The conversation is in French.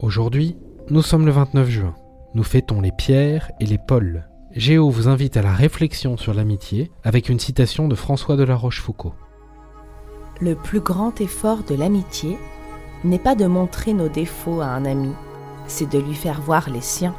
Aujourd'hui, nous sommes le 29 juin. Nous fêtons les pierres et les Paul. Géo vous invite à la réflexion sur l'amitié avec une citation de François de la Rochefoucauld. Le plus grand effort de l'amitié n'est pas de montrer nos défauts à un ami, c'est de lui faire voir les siens.